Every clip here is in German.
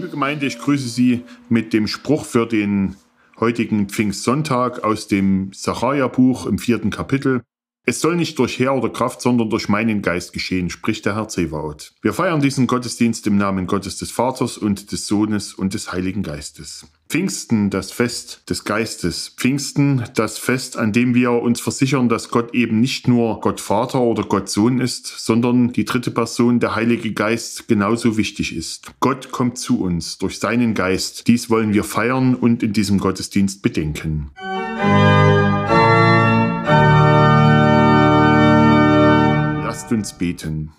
Liebe Gemeinde, ich grüße Sie mit dem Spruch für den heutigen Pfingstsonntag aus dem Sacharja-Buch im vierten Kapitel. Es soll nicht durch Heer oder Kraft, sondern durch meinen Geist geschehen, spricht der Herr Zewaot. Wir feiern diesen Gottesdienst im Namen Gottes des Vaters und des Sohnes und des Heiligen Geistes. Pfingsten, das Fest des Geistes. Pfingsten, das Fest, an dem wir uns versichern, dass Gott eben nicht nur Gott Vater oder Gott Sohn ist, sondern die dritte Person, der Heilige Geist, genauso wichtig ist. Gott kommt zu uns durch seinen Geist. Dies wollen wir feiern und in diesem Gottesdienst bedenken. Lasst uns beten.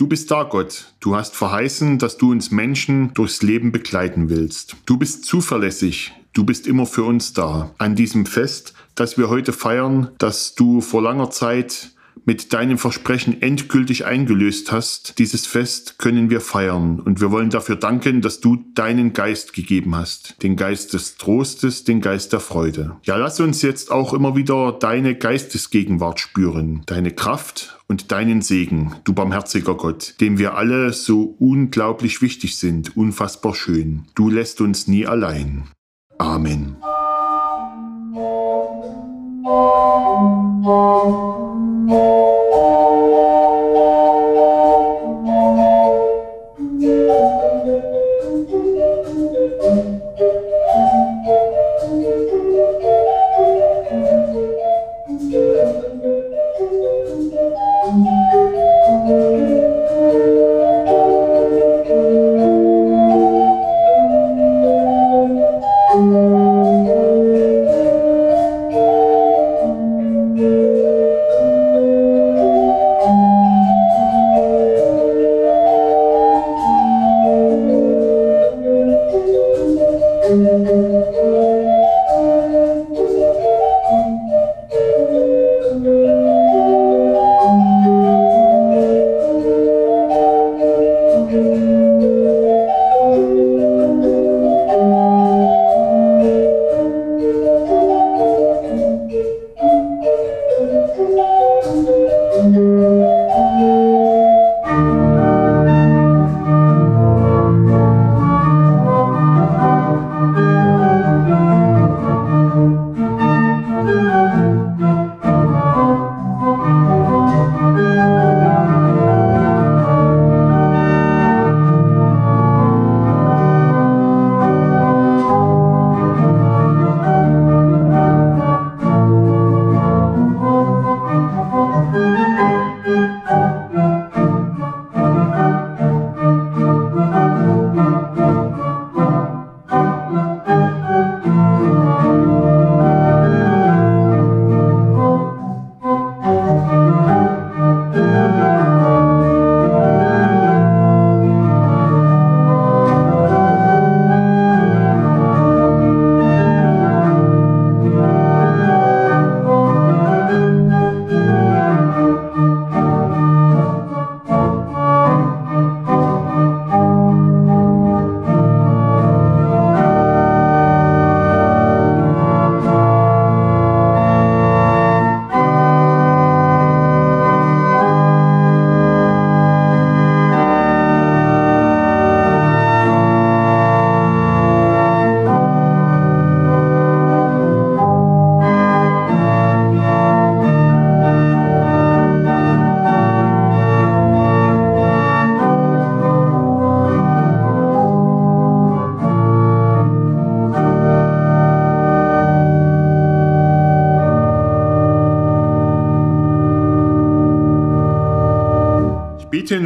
Du bist da, Gott. Du hast verheißen, dass du uns Menschen durchs Leben begleiten willst. Du bist zuverlässig. Du bist immer für uns da. An diesem Fest, das wir heute feiern, dass du vor langer Zeit mit deinem Versprechen endgültig eingelöst hast, dieses Fest können wir feiern. Und wir wollen dafür danken, dass du deinen Geist gegeben hast. Den Geist des Trostes, den Geist der Freude. Ja, lass uns jetzt auch immer wieder deine Geistesgegenwart spüren. Deine Kraft und deinen Segen, du barmherziger Gott, dem wir alle so unglaublich wichtig sind, unfassbar schön. Du lässt uns nie allein. Amen. Thank you.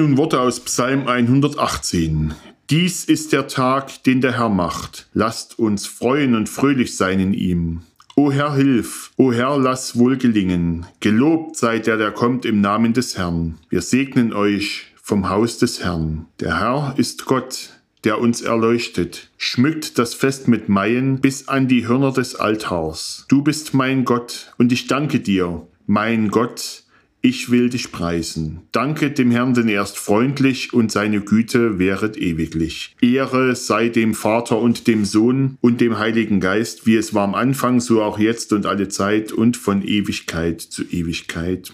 Nun Worte aus Psalm 118. Dies ist der Tag, den der Herr macht. Lasst uns freuen und fröhlich sein in ihm. O Herr, hilf! O Herr, lass wohl gelingen. Gelobt sei der, der kommt im Namen des Herrn. Wir segnen euch vom Haus des Herrn. Der Herr ist Gott, der uns erleuchtet, schmückt das Fest mit Maien bis an die Hörner des Altars. Du bist mein Gott, und ich danke dir, mein Gott, ich will dich preisen. Danke dem Herrn, denn er ist freundlich und seine Güte wäret ewiglich. Ehre sei dem Vater und dem Sohn und dem Heiligen Geist, wie es war am Anfang, so auch jetzt und alle Zeit und von Ewigkeit zu Ewigkeit.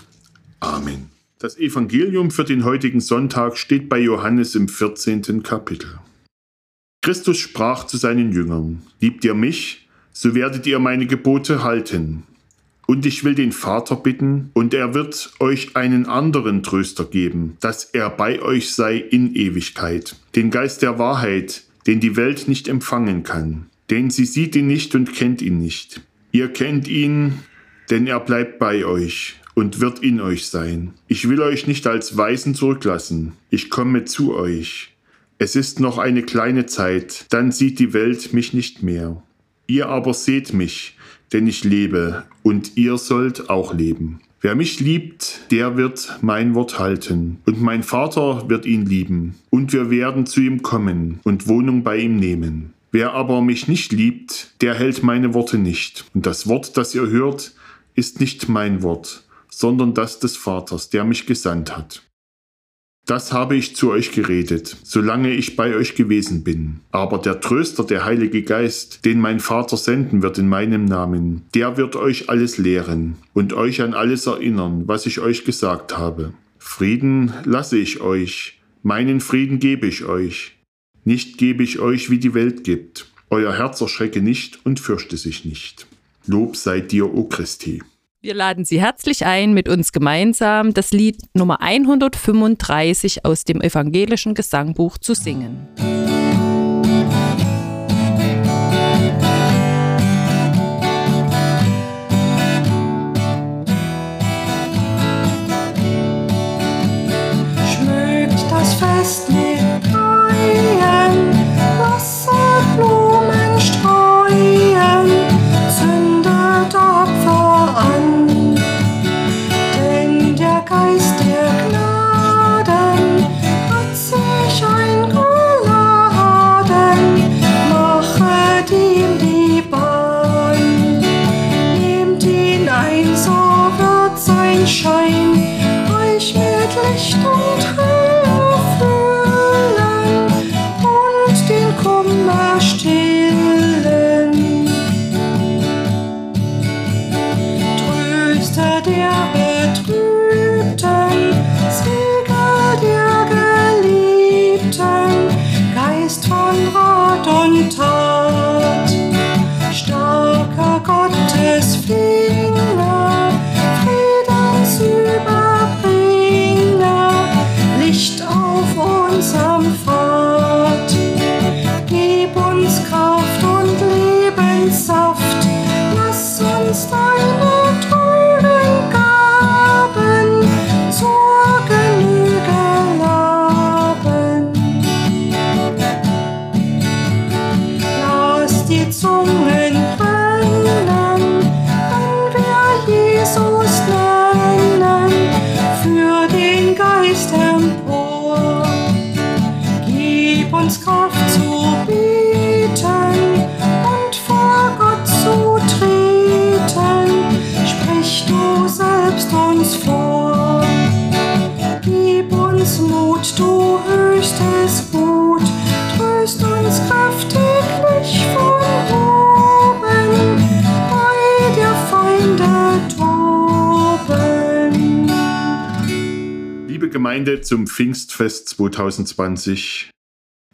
Amen. Das Evangelium für den heutigen Sonntag steht bei Johannes im 14. Kapitel. Christus sprach zu seinen Jüngern, Liebt ihr mich, so werdet ihr meine Gebote halten. Und ich will den Vater bitten, und er wird euch einen anderen Tröster geben, dass er bei euch sei in Ewigkeit, den Geist der Wahrheit, den die Welt nicht empfangen kann. Denn sie sieht ihn nicht und kennt ihn nicht. Ihr kennt ihn, denn er bleibt bei euch und wird in euch sein. Ich will euch nicht als Weisen zurücklassen. Ich komme zu euch. Es ist noch eine kleine Zeit, dann sieht die Welt mich nicht mehr. Ihr aber seht mich, denn ich lebe, und ihr sollt auch leben. Wer mich liebt, der wird mein Wort halten, und mein Vater wird ihn lieben, und wir werden zu ihm kommen und Wohnung bei ihm nehmen. Wer aber mich nicht liebt, der hält meine Worte nicht. Und das Wort, das ihr hört, ist nicht mein Wort, sondern das des Vaters, der mich gesandt hat. Das habe ich zu euch geredet, solange ich bei euch gewesen bin. Aber der Tröster, der Heilige Geist, den mein Vater senden wird in meinem Namen, der wird euch alles lehren und euch an alles erinnern, was ich euch gesagt habe. Frieden lasse ich euch, meinen Frieden gebe ich euch. Nicht gebe ich euch, wie die Welt gibt. Euer Herz erschrecke nicht und fürchte sich nicht. Lob sei dir, o Christi. Wir laden Sie herzlich ein, mit uns gemeinsam das Lied Nummer 135 aus dem evangelischen Gesangbuch zu singen. Gemeinde zum Pfingstfest 2020.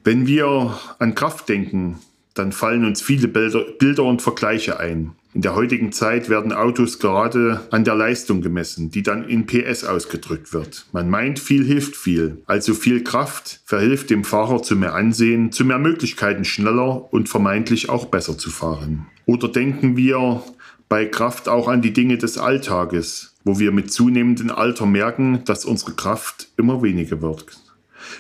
Wenn wir an Kraft denken, dann fallen uns viele Bilder, Bilder und Vergleiche ein. In der heutigen Zeit werden Autos gerade an der Leistung gemessen, die dann in PS ausgedrückt wird. Man meint, viel hilft viel. Also viel Kraft verhilft dem Fahrer zu mehr Ansehen, zu mehr Möglichkeiten, schneller und vermeintlich auch besser zu fahren. Oder denken wir bei Kraft auch an die Dinge des Alltages, wo wir mit zunehmendem Alter merken, dass unsere Kraft immer weniger wird.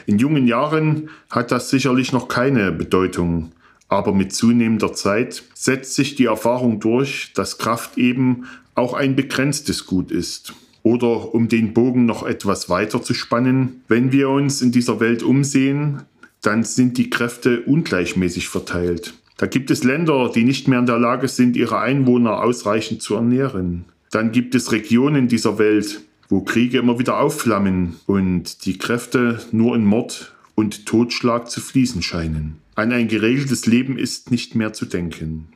In jungen Jahren hat das sicherlich noch keine Bedeutung, aber mit zunehmender Zeit setzt sich die Erfahrung durch, dass Kraft eben auch ein begrenztes Gut ist. Oder um den Bogen noch etwas weiter zu spannen, wenn wir uns in dieser Welt umsehen, dann sind die Kräfte ungleichmäßig verteilt. Da gibt es Länder, die nicht mehr in der Lage sind, ihre Einwohner ausreichend zu ernähren. Dann gibt es Regionen dieser Welt, wo Kriege immer wieder aufflammen und die Kräfte nur in Mord und Totschlag zu fließen scheinen. An ein geregeltes Leben ist nicht mehr zu denken.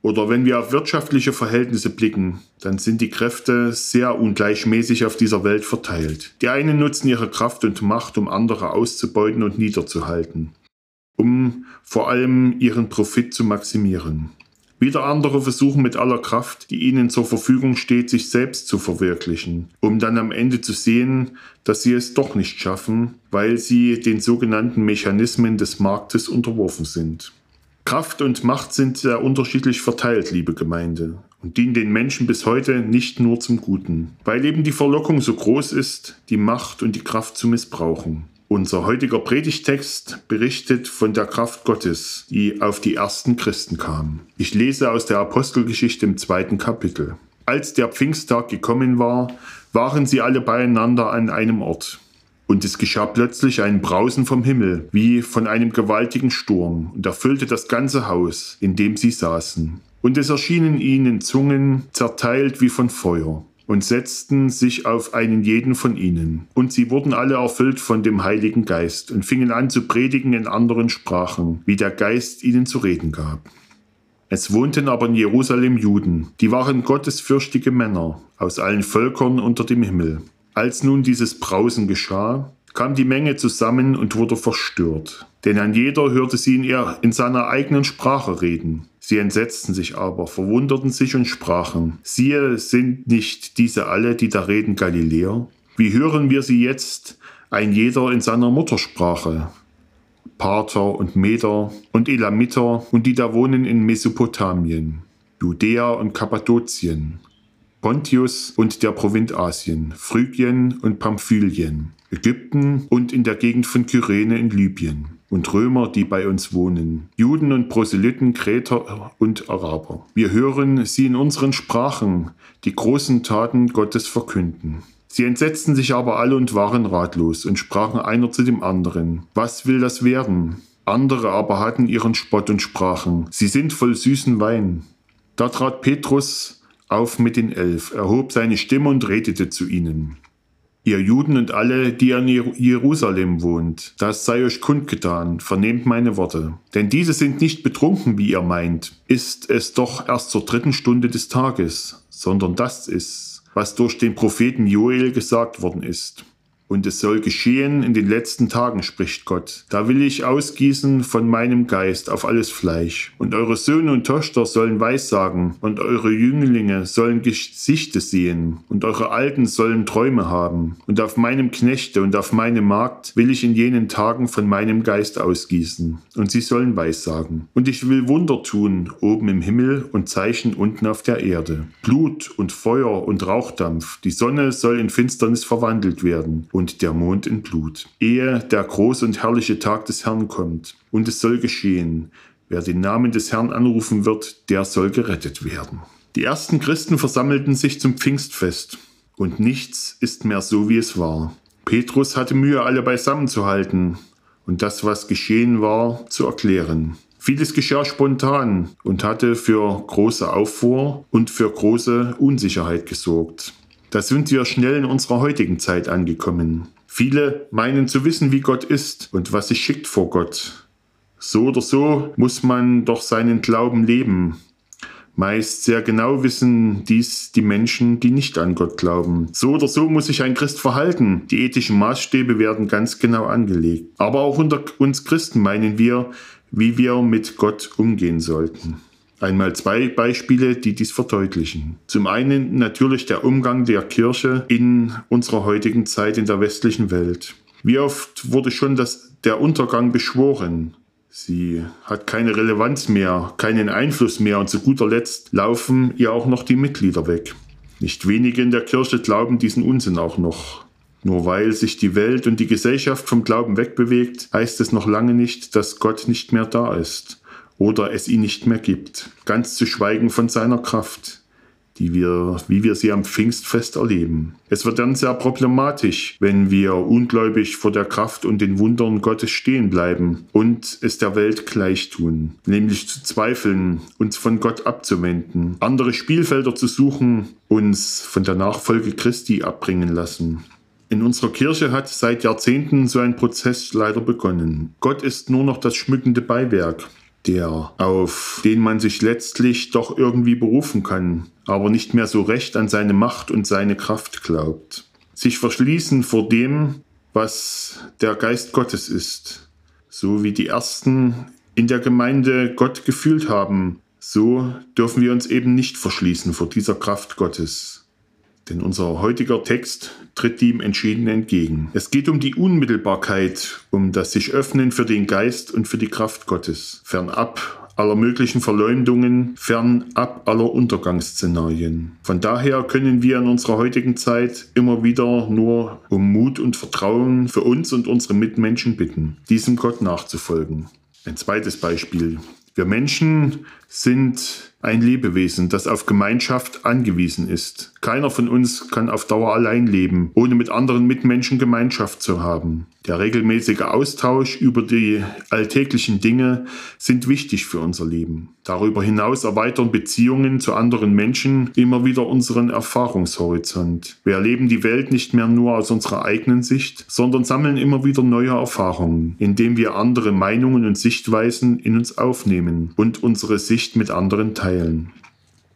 Oder wenn wir auf wirtschaftliche Verhältnisse blicken, dann sind die Kräfte sehr ungleichmäßig auf dieser Welt verteilt. Die einen nutzen ihre Kraft und Macht, um andere auszubeuten und niederzuhalten. um vor allem ihren Profit zu maximieren. Wieder andere versuchen mit aller Kraft, die ihnen zur Verfügung steht, sich selbst zu verwirklichen, um dann am Ende zu sehen, dass sie es doch nicht schaffen, weil sie den sogenannten Mechanismen des Marktes unterworfen sind. Kraft und Macht sind sehr unterschiedlich verteilt, liebe Gemeinde, und dienen den Menschen bis heute nicht nur zum Guten, weil eben die Verlockung so groß ist, die Macht und die Kraft zu missbrauchen. Unser heutiger Predigtext berichtet von der Kraft Gottes, die auf die ersten Christen kam. Ich lese aus der Apostelgeschichte im zweiten Kapitel. Als der Pfingsttag gekommen war, waren sie alle beieinander an einem Ort. Und es geschah plötzlich ein Brausen vom Himmel, wie von einem gewaltigen Sturm, und erfüllte das ganze Haus, in dem sie saßen. Und es erschienen ihnen Zungen, zerteilt wie von Feuer und setzten sich auf einen jeden von ihnen. Und sie wurden alle erfüllt von dem Heiligen Geist und fingen an zu predigen in anderen Sprachen, wie der Geist ihnen zu reden gab. Es wohnten aber in Jerusalem Juden, die waren gottesfürchtige Männer aus allen Völkern unter dem Himmel. Als nun dieses Brausen geschah, kam die Menge zusammen und wurde verstört. Denn ein jeder hörte sie in, ihr, in seiner eigenen Sprache reden. Sie entsetzten sich aber, verwunderten sich und sprachen, siehe, sind nicht diese alle, die da reden, Galiläer? Wie hören wir sie jetzt, ein jeder in seiner Muttersprache? Parther und Meder und Elamiter und die da wohnen in Mesopotamien, Judäa und Kappadokien, Pontius und der Provinz Asien, Phrygien und Pamphylien, Ägypten und in der Gegend von Kyrene in Libyen und Römer, die bei uns wohnen, Juden und Proselyten, Kreter und Araber. Wir hören sie in unseren Sprachen die großen Taten Gottes verkünden. Sie entsetzten sich aber alle und waren ratlos und sprachen einer zu dem anderen, was will das werden? Andere aber hatten ihren Spott und sprachen, sie sind voll süßen Wein. Da trat Petrus auf mit den Elf, erhob seine Stimme und redete zu ihnen. Ihr Juden und alle, die in Jerusalem wohnt, das sei euch kundgetan, vernehmt meine Worte. Denn diese sind nicht betrunken, wie ihr meint, ist es doch erst zur dritten Stunde des Tages, sondern das ist, was durch den Propheten Joel gesagt worden ist. Und es soll geschehen in den letzten Tagen, spricht Gott. Da will ich ausgießen von meinem Geist auf alles Fleisch. Und eure Söhne und Töchter sollen Weissagen, und eure Jünglinge sollen Gesichte sehen, und eure Alten sollen Träume haben. Und auf meinem Knechte und auf meine Magd will ich in jenen Tagen von meinem Geist ausgießen, und sie sollen Weissagen. Und ich will Wunder tun, oben im Himmel und Zeichen unten auf der Erde. Blut und Feuer und Rauchdampf, die Sonne soll in Finsternis verwandelt werden und der Mond in Blut, ehe der große und herrliche Tag des Herrn kommt. Und es soll geschehen, wer den Namen des Herrn anrufen wird, der soll gerettet werden. Die ersten Christen versammelten sich zum Pfingstfest, und nichts ist mehr so, wie es war. Petrus hatte Mühe, alle beisammenzuhalten und das, was geschehen war, zu erklären. Vieles geschah spontan und hatte für große Aufruhr und für große Unsicherheit gesorgt. Da sind wir schnell in unserer heutigen Zeit angekommen. Viele meinen zu wissen, wie Gott ist und was sich schickt vor Gott. So oder so muss man doch seinen Glauben leben. Meist sehr genau wissen dies die Menschen, die nicht an Gott glauben. So oder so muss sich ein Christ verhalten. Die ethischen Maßstäbe werden ganz genau angelegt. Aber auch unter uns Christen meinen wir, wie wir mit Gott umgehen sollten. Einmal zwei Beispiele, die dies verdeutlichen. Zum einen natürlich der Umgang der Kirche in unserer heutigen Zeit in der westlichen Welt. Wie oft wurde schon das, der Untergang beschworen? Sie hat keine Relevanz mehr, keinen Einfluss mehr und zu guter Letzt laufen ihr auch noch die Mitglieder weg. Nicht wenige in der Kirche glauben diesen Unsinn auch noch. Nur weil sich die Welt und die Gesellschaft vom Glauben wegbewegt, heißt es noch lange nicht, dass Gott nicht mehr da ist oder es ihn nicht mehr gibt. Ganz zu schweigen von seiner Kraft, die wir, wie wir sie am Pfingstfest erleben. Es wird dann sehr problematisch, wenn wir ungläubig vor der Kraft und den Wundern Gottes stehen bleiben und es der Welt gleich tun, nämlich zu zweifeln, uns von Gott abzuwenden, andere Spielfelder zu suchen, uns von der Nachfolge Christi abbringen lassen. In unserer Kirche hat seit Jahrzehnten so ein Prozess leider begonnen. Gott ist nur noch das schmückende Beiwerk der, auf den man sich letztlich doch irgendwie berufen kann, aber nicht mehr so recht an seine Macht und seine Kraft glaubt. Sich verschließen vor dem, was der Geist Gottes ist. So wie die Ersten in der Gemeinde Gott gefühlt haben, so dürfen wir uns eben nicht verschließen vor dieser Kraft Gottes. Denn unser heutiger Text tritt ihm entschieden entgegen. Es geht um die Unmittelbarkeit, um das sich öffnen für den Geist und für die Kraft Gottes, fernab aller möglichen Verleumdungen, fernab aller Untergangsszenarien. Von daher können wir in unserer heutigen Zeit immer wieder nur um Mut und Vertrauen für uns und unsere Mitmenschen bitten, diesem Gott nachzufolgen. Ein zweites Beispiel. Wir Menschen sind ein Lebewesen, das auf Gemeinschaft angewiesen ist. Keiner von uns kann auf Dauer allein leben, ohne mit anderen Mitmenschen Gemeinschaft zu haben. Der regelmäßige Austausch über die alltäglichen Dinge sind wichtig für unser Leben. Darüber hinaus erweitern Beziehungen zu anderen Menschen immer wieder unseren Erfahrungshorizont. Wir erleben die Welt nicht mehr nur aus unserer eigenen Sicht, sondern sammeln immer wieder neue Erfahrungen, indem wir andere Meinungen und Sichtweisen in uns aufnehmen und unsere Sicht mit anderen teilen.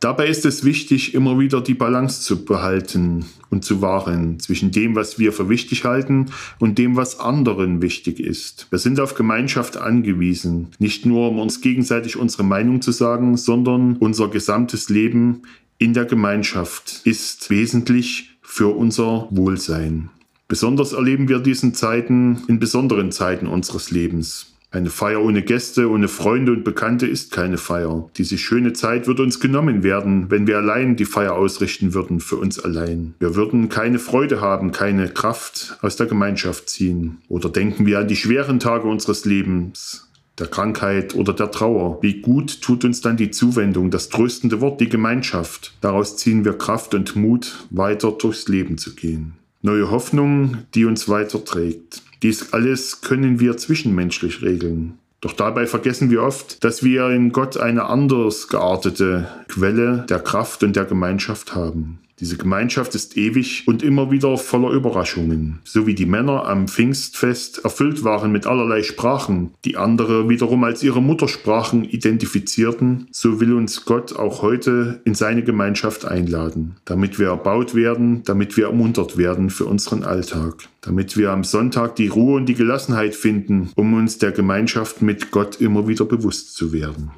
Dabei ist es wichtig, immer wieder die Balance zu behalten und zu wahren zwischen dem, was wir für wichtig halten und dem, was anderen wichtig ist. Wir sind auf Gemeinschaft angewiesen, nicht nur um uns gegenseitig unsere Meinung zu sagen, sondern unser gesamtes Leben in der Gemeinschaft ist wesentlich für unser Wohlsein. Besonders erleben wir diesen Zeiten in besonderen Zeiten unseres Lebens. Eine Feier ohne Gäste, ohne Freunde und Bekannte ist keine Feier. Diese schöne Zeit würde uns genommen werden, wenn wir allein die Feier ausrichten würden, für uns allein. Wir würden keine Freude haben, keine Kraft aus der Gemeinschaft ziehen. Oder denken wir an die schweren Tage unseres Lebens, der Krankheit oder der Trauer. Wie gut tut uns dann die Zuwendung, das tröstende Wort, die Gemeinschaft. Daraus ziehen wir Kraft und Mut, weiter durchs Leben zu gehen. Neue Hoffnung, die uns weiterträgt. Dies alles können wir zwischenmenschlich regeln. Doch dabei vergessen wir oft, dass wir in Gott eine anders geartete Quelle der Kraft und der Gemeinschaft haben. Diese Gemeinschaft ist ewig und immer wieder voller Überraschungen. So wie die Männer am Pfingstfest erfüllt waren mit allerlei Sprachen, die andere wiederum als ihre Muttersprachen identifizierten, so will uns Gott auch heute in seine Gemeinschaft einladen, damit wir erbaut werden, damit wir ermuntert werden für unseren Alltag, damit wir am Sonntag die Ruhe und die Gelassenheit finden, um uns der Gemeinschaft mit Gott immer wieder bewusst zu werden.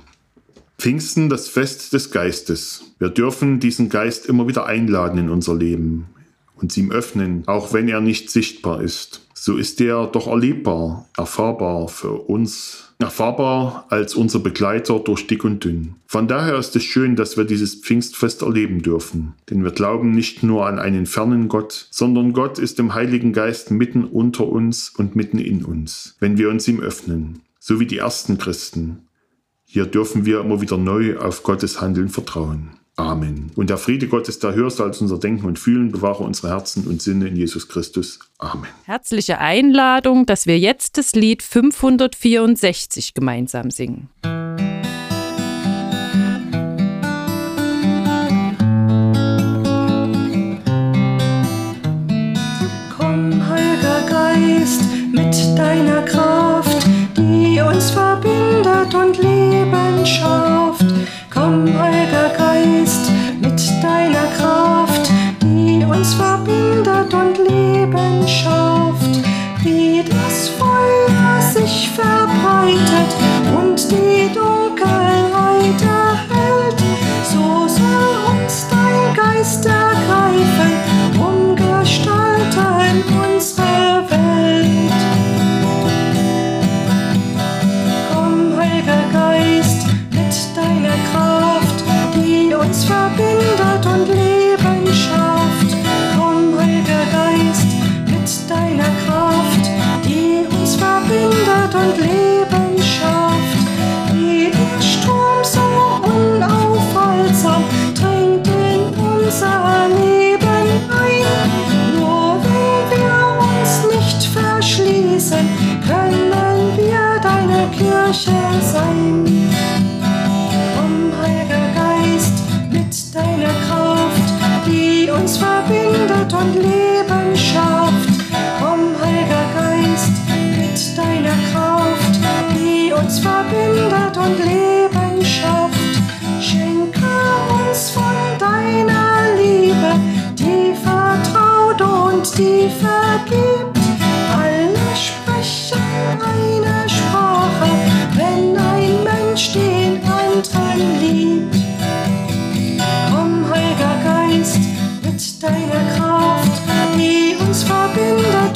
Pfingsten das Fest des Geistes. Wir dürfen diesen Geist immer wieder einladen in unser Leben, uns ihm öffnen, auch wenn er nicht sichtbar ist. So ist er doch erlebbar, erfahrbar für uns, erfahrbar als unser Begleiter durch dick und dünn. Von daher ist es schön, dass wir dieses Pfingstfest erleben dürfen, denn wir glauben nicht nur an einen fernen Gott, sondern Gott ist im Heiligen Geist mitten unter uns und mitten in uns, wenn wir uns ihm öffnen, so wie die ersten Christen. Hier dürfen wir immer wieder neu auf Gottes Handeln vertrauen. Amen. Und der Friede Gottes, der höher als unser Denken und Fühlen, bewahre unsere Herzen und Sinne in Jesus Christus. Amen. Herzliche Einladung, dass wir jetzt das Lied 564 gemeinsam singen. Komm, Heiliger Geist, mit deiner Kraft, die uns verbindet und Leben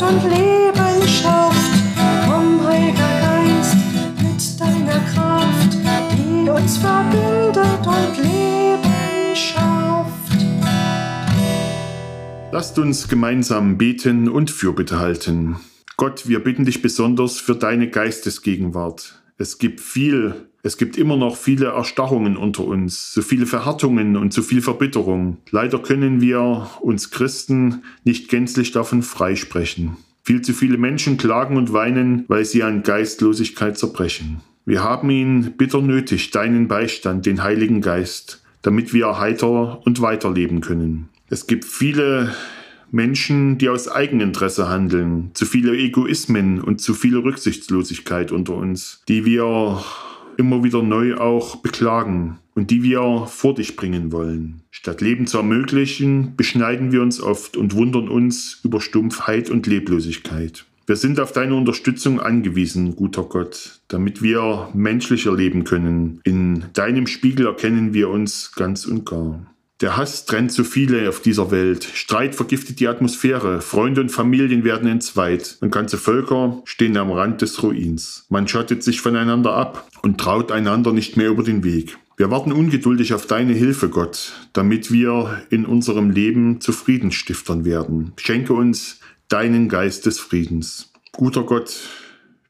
und Leben schafft. Komm, Heiliger Geist, mit deiner Kraft, die uns verbindet und Leben schafft. Lasst uns gemeinsam beten und Fürbitte halten. Gott, wir bitten dich besonders für deine Geistesgegenwart. Es gibt viel, es gibt immer noch viele Erstarrungen unter uns, so viele Verhärtungen und so viel Verbitterung. Leider können wir uns Christen nicht gänzlich davon freisprechen. Viel zu viele Menschen klagen und weinen, weil sie an Geistlosigkeit zerbrechen. Wir haben ihn bitter nötig, deinen Beistand, den Heiligen Geist, damit wir heiter und weiterleben können. Es gibt viele Menschen, die aus Eigeninteresse handeln, zu viele Egoismen und zu viele Rücksichtslosigkeit unter uns, die wir immer wieder neu auch beklagen und die wir vor dich bringen wollen. Statt Leben zu ermöglichen, beschneiden wir uns oft und wundern uns über Stumpfheit und Leblosigkeit. Wir sind auf deine Unterstützung angewiesen, guter Gott, damit wir menschlicher leben können. In deinem Spiegel erkennen wir uns ganz und gar. Der Hass trennt so viele auf dieser Welt. Streit vergiftet die Atmosphäre. Freunde und Familien werden entzweit. Und ganze Völker stehen am Rand des Ruins. Man schottet sich voneinander ab und traut einander nicht mehr über den Weg. Wir warten ungeduldig auf deine Hilfe, Gott, damit wir in unserem Leben zu Friedensstiftern werden. Schenke uns deinen Geist des Friedens. Guter Gott,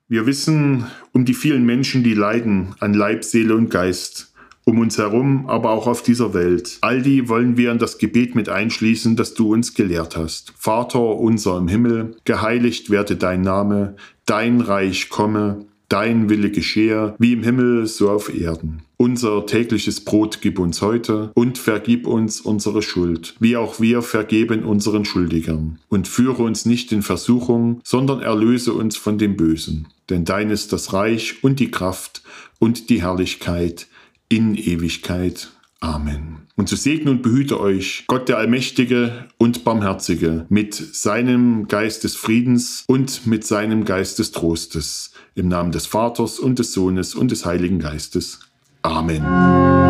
wir wissen um die vielen Menschen, die leiden an Leib, Seele und Geist um uns herum, aber auch auf dieser Welt. All die wollen wir in das Gebet mit einschließen, das du uns gelehrt hast. Vater unser im Himmel, geheiligt werde dein Name, dein Reich komme, dein Wille geschehe, wie im Himmel so auf Erden. Unser tägliches Brot gib uns heute und vergib uns unsere Schuld, wie auch wir vergeben unseren Schuldigern. Und führe uns nicht in Versuchung, sondern erlöse uns von dem Bösen. Denn dein ist das Reich und die Kraft und die Herrlichkeit in Ewigkeit. Amen. Und so segne und behüte euch Gott der Allmächtige und Barmherzige mit seinem Geist des Friedens und mit seinem Geist des Trostes. Im Namen des Vaters und des Sohnes und des Heiligen Geistes. Amen.